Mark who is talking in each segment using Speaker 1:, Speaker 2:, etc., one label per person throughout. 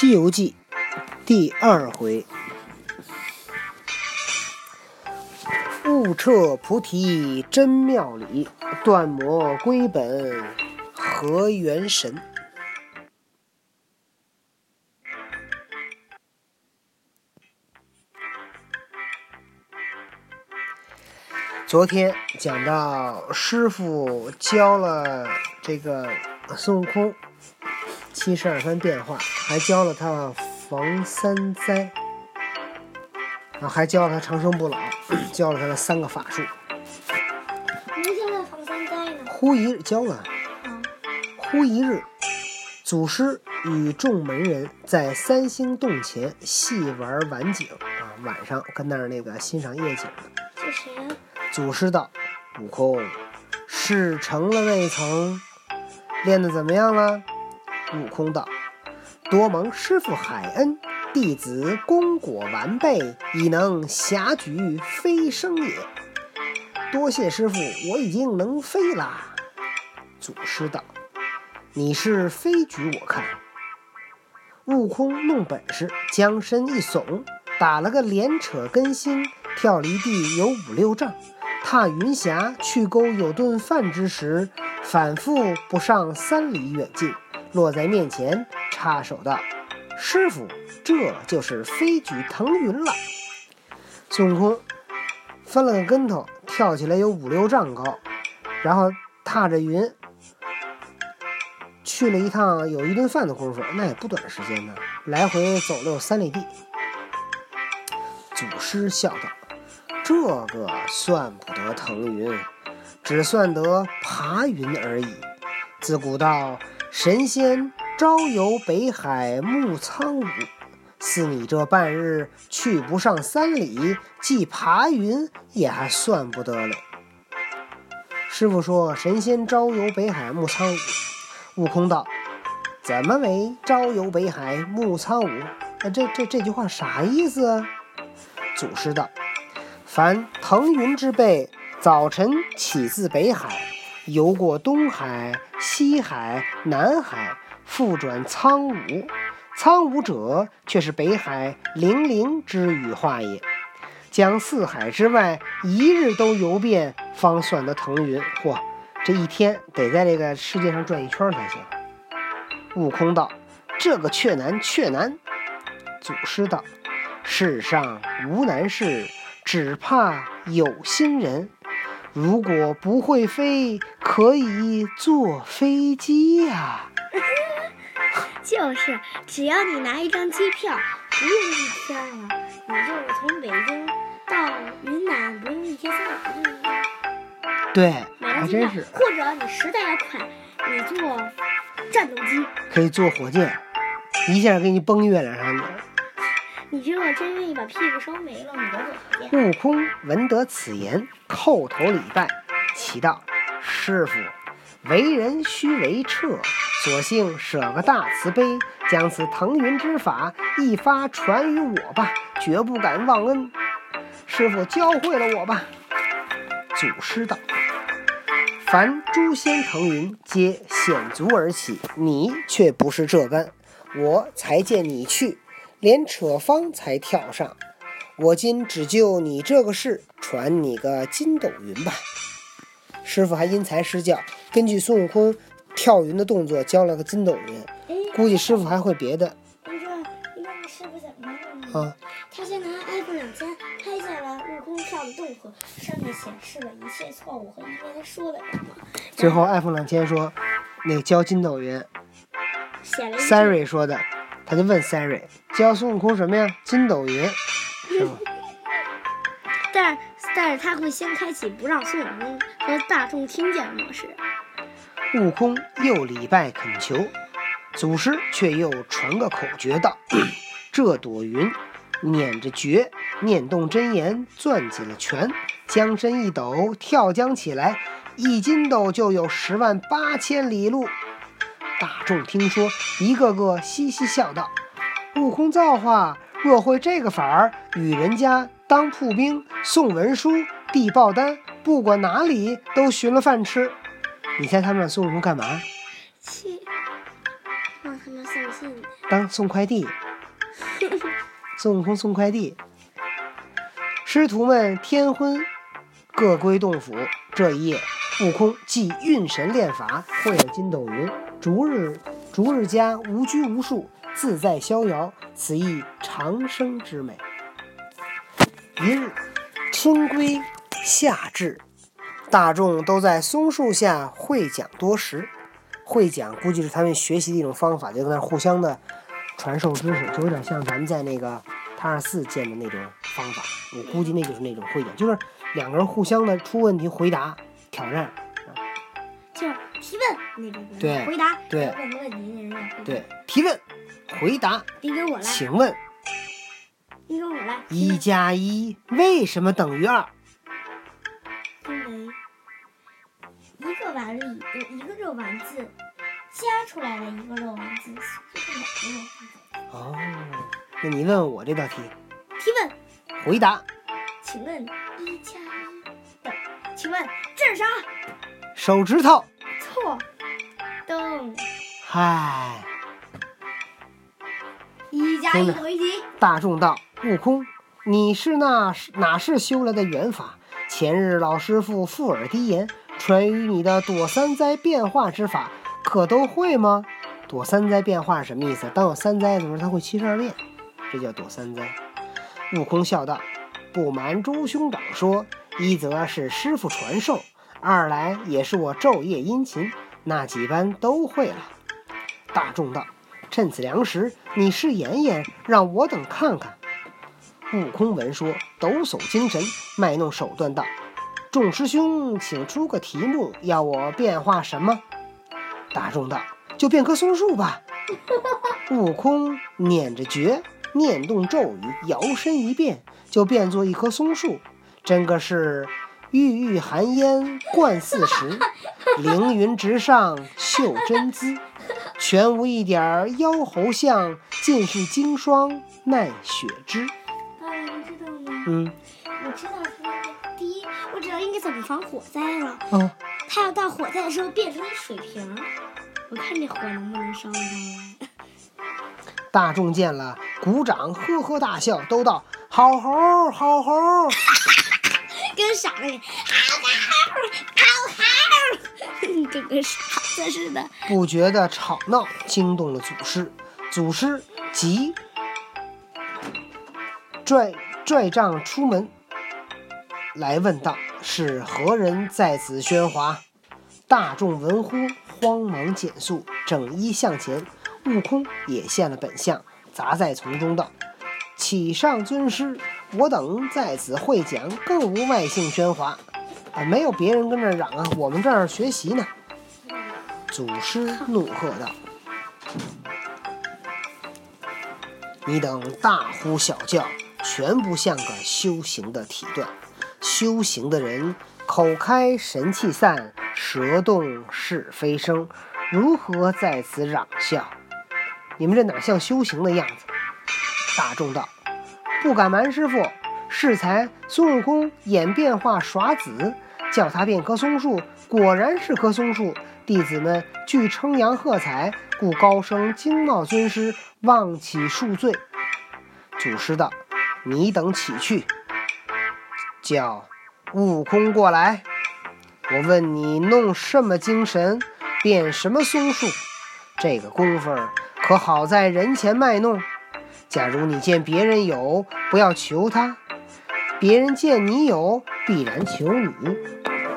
Speaker 1: 西游记》第二回：悟彻菩提真妙理，断魔归本合元神。昨天讲到师傅教了这个孙悟空七十二番变化，还教了他防三灾，啊，还教了他长生不老，教了他的三个法术。
Speaker 2: 没教他防三灾呢。
Speaker 1: 忽一日教了，
Speaker 2: 啊，
Speaker 1: 忽一日，祖师与众门人在三星洞前戏玩晚景啊，晚上跟那儿那个欣赏夜景呢。
Speaker 2: 这谁呀？
Speaker 1: 祖师道：“悟空，事成了未曾？练得怎么样了？”悟空道：“多蒙师傅海恩，弟子功果完备，已能侠举飞升也。多谢师傅，我已经能飞啦。”祖师道：“你是飞举我看。”悟空弄本事，将身一耸，打了个连扯跟心，跳离地有五六丈。踏云霞去沟有顿饭之时，反复不上三里远近，落在面前，插手道：“师傅，这就是飞举腾云了。”孙悟空翻了个跟头，跳起来有五六丈高，然后踏着云去了一趟有一顿饭的功夫，那也不短时间呢，来回走了有三里地。祖师笑道。这个算不得腾云，只算得爬云而已。自古道神仙朝游北海暮苍梧，似你这半日去不上三里，即爬云也还算不得了。师傅说神仙朝游北海暮苍梧，悟空道：怎么为朝游北海暮苍梧？那这这这句话啥意思啊？祖师道。凡腾云之辈，早晨起自北海，游过东海、西海、南海，复转苍梧。苍梧者，却是北海灵灵之羽化也。将四海之外一日都游遍，方算得腾云。嚯，这一天得在这个世界上转一圈才行。悟空道：“这个却难，却难。”祖师道：“世上无难事。”只怕有心人，如果不会飞，可以坐飞机呀。
Speaker 2: 就是，只要你拿一张机票，不用一天了，你就从北京到云南，不用一天三
Speaker 1: 对，
Speaker 2: 买
Speaker 1: 还真是。
Speaker 2: 或者你实在要快，你坐战斗机，
Speaker 1: 可以坐火箭，一下给你崩月亮上去。
Speaker 2: 你如果真愿意把屁股烧没了，你就走去。
Speaker 1: 悟空闻得此言，叩头礼拜，祈道：“师傅，为人须为彻，索性舍个大慈悲，将此腾云之法一发传于我吧，绝不敢忘恩。师傅教会了我吧。”祖师道：“凡诸仙腾云，皆险足而起，你却不是这般，我才见你去。”连扯方才跳上，我今只就你这个事，传你个筋斗云吧。师傅还因材施教，根据孙悟空跳云的动作教了个筋斗云。估计师傅还会别的。
Speaker 2: 你说，你看师傅怎么了？
Speaker 1: 啊，
Speaker 2: 他先拿 iPhone 两千拍下了悟空跳的动作，上面显示了一切错误和因为他说了什么。
Speaker 1: 最后 iPhone 两千说，那个教筋斗云，Siri 说的，他就问 Siri 教孙悟空什么呀？筋斗云是吗？
Speaker 2: 但但是他会先开启不让孙悟空和大众听见的模式。
Speaker 1: 悟空又礼拜恳求，祖师却又传个口诀道：“ 这朵云捻着诀，念动真言，攥紧了拳，将身一抖，跳江起来，一筋斗就有十万八千里路。”大众听说，一个个嘻嘻笑道：“悟空造化，若会这个法儿，与人家当铺兵、送文书、递报单，不管哪里都寻了饭吃。”你猜他们让孙悟空干嘛？
Speaker 2: 去让他们送信的。
Speaker 1: 当送快递。孙悟空送快递，师徒们天昏各归洞府。这一夜，悟空既运神练法，会了筋斗云，逐日逐日家无拘无束，自在逍遥，此亦长生之美。一日，春归夏至，大众都在松树下会讲多时。会讲估计是他们学习的一种方法，就在那互相的传授知识，就有点像咱们在那个塔尔寺见的那种方法。我估计那就是那种会讲，就是两个人互相的出问题回答挑战。
Speaker 2: 就是提问那种，
Speaker 1: 对
Speaker 2: 回答，
Speaker 1: 对。
Speaker 2: 问个问题，那人。也回答
Speaker 1: 对，提问，回答，
Speaker 2: 你给我来，
Speaker 1: 请问。
Speaker 2: 你给我来，
Speaker 1: 一加一为什么等于二？
Speaker 2: 因为一个丸里的一个肉丸子加出来了一个肉丸子，就是两个肉丸子。
Speaker 1: 哦，那你问问我这道题，
Speaker 2: 提问，
Speaker 1: 回答，
Speaker 2: 请问一加一等，请问这是啥？
Speaker 1: 手指头。
Speaker 2: 错，灯。
Speaker 1: 嗨，
Speaker 2: 一加一等于几？
Speaker 1: 大众道：悟空，你是那哪是修来的元法？前日老师傅附耳低言，传于你的躲三灾变化之法，可都会吗？躲三灾变化是什么意思？当有三灾的时候，他会七十二变，这叫躲三灾。悟空笑道：“不瞒诸兄长说，一则是师傅传授，二来也是我昼夜殷勤，那几班都会了。”大众道：“趁此良时，你试演演，让我等看看。”悟空闻说，抖擞精神，卖弄手段道：“众师兄，请出个题目，要我变化什么？”大众道：“就变棵松树吧。”悟空捻着诀，念动咒语，摇身一变，就变作一棵松树，真个是郁郁寒烟贯四时，凌云直上秀真姿，全无一点儿妖猴相，尽是经霜耐雪枝。
Speaker 2: 爸爸，你知道吗？
Speaker 1: 嗯，
Speaker 2: 我知道他第一，我知道应该怎么防火灾了。
Speaker 1: 哦，
Speaker 2: 他要到火灾的时候变成一水瓶儿，我看这火能不能烧得上。
Speaker 1: 大众见了，鼓掌，呵呵大笑，都道：“好猴，好猴！”
Speaker 2: 傻了似的，嗷嗷嗷嗷，就跟傻子似的。
Speaker 1: 不觉的吵闹惊动了祖师，祖师急拽拽杖出门来问道：“是何人在此喧哗？”大众闻呼，慌忙减速，整衣向前。悟空也现了本相，砸在丛中道：“启上尊师，我等在此会讲，更无外姓喧哗。啊，没有别人跟这儿嚷啊，我们这儿学习呢。”祖师怒喝道：“你等大呼小叫，全不像个修行的体段。修行的人，口开神气散，舌动是非声，如何在此嚷笑？你们这哪像修行的样子？”大众道：“不敢瞒师傅，适才孙悟空演变化耍子，叫他变棵松树，果然是棵松树。弟子们俱称扬喝彩，故高声惊冒尊师，望起恕罪。”祖师道：“你等起去，叫悟空过来。我问你，弄什么精神，变什么松树？这个功夫可好在人前卖弄。假如你见别人有，不要求他；别人见你有，必然求你。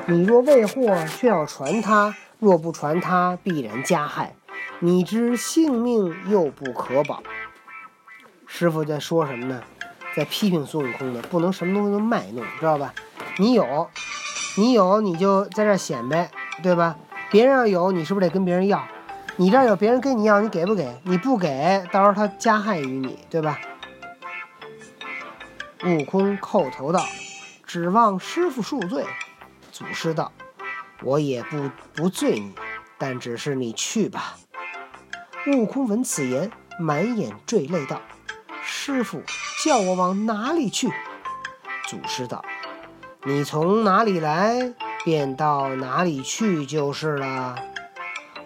Speaker 1: 你若未获，却要传他；若不传他，必然加害。你之性命又不可保。师傅在说什么呢？在批评孙悟空呢，不能什么东西都卖弄，知道吧？你有，你有，你就在这显摆，对吧？别人要有，你是不是得跟别人要？你这儿有别人跟你要，你给不给？你不给，到时候他加害于你，对吧？悟空叩头道：“指望师傅恕罪。”祖师道：“我也不不罪你，但只是你去吧。”悟空闻此言，满眼坠泪道：“师傅，叫我往哪里去？”祖师道：“你从哪里来，便到哪里去就是了。”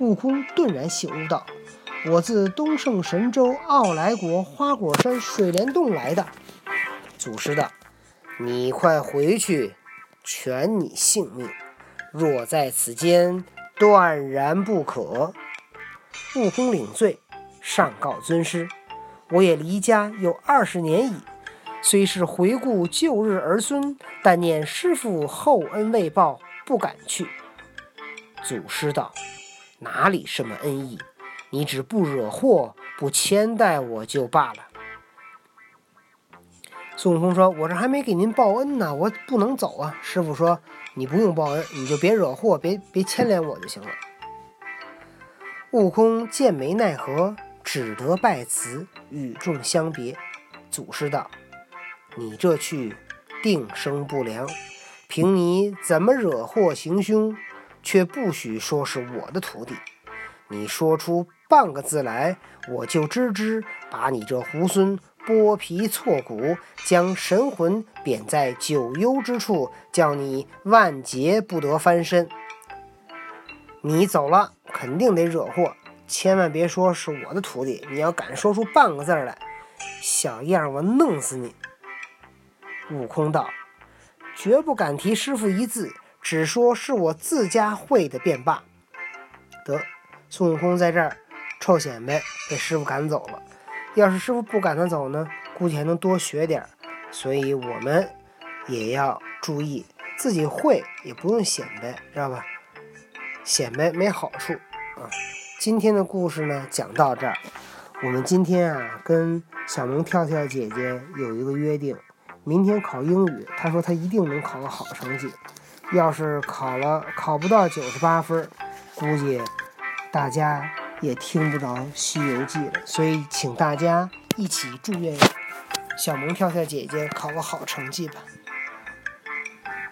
Speaker 1: 悟空顿然醒悟道：“我自东胜神州傲来国花果山水帘洞来的。”祖师道：“你快回去，全你性命。若在此间，断然不可。”悟空领罪，上告尊师：“我也离家有二十年矣。”虽是回顾旧日儿孙，但念师傅厚恩未报，不敢去。祖师道：“哪里什么恩义？你只不惹祸，不牵带我就罢了。”孙悟空说：“我这还没给您报恩呢，我不能走啊。”师傅说：“你不用报恩，你就别惹祸，别别牵连我就行了。”悟空见没奈何，只得拜辞，与众相别。祖师道。你这去定生不良，凭你怎么惹祸行凶，却不许说是我的徒弟。你说出半个字来，我就吱吱把你这猢狲剥皮挫骨，将神魂贬在九幽之处，叫你万劫不得翻身。你走了，肯定得惹祸，千万别说是我的徒弟。你要敢说出半个字来，小样，我弄死你！悟空道：“绝不敢提师傅一字，只说是我自家会的便罢。”得，孙悟空在这儿臭显摆，被师傅赶走了。要是师傅不赶他走呢，估计还能多学点儿。所以我们也要注意，自己会也不用显摆，知道吧？显摆没好处啊。今天的故事呢，讲到这儿。我们今天啊，跟小萌跳跳姐姐有一个约定。明天考英语，她说她一定能考个好成绩。要是考了考不到九十八分，估计大家也听不着《西游记》了。所以，请大家一起祝愿小萌跳跳姐姐考个好成绩吧。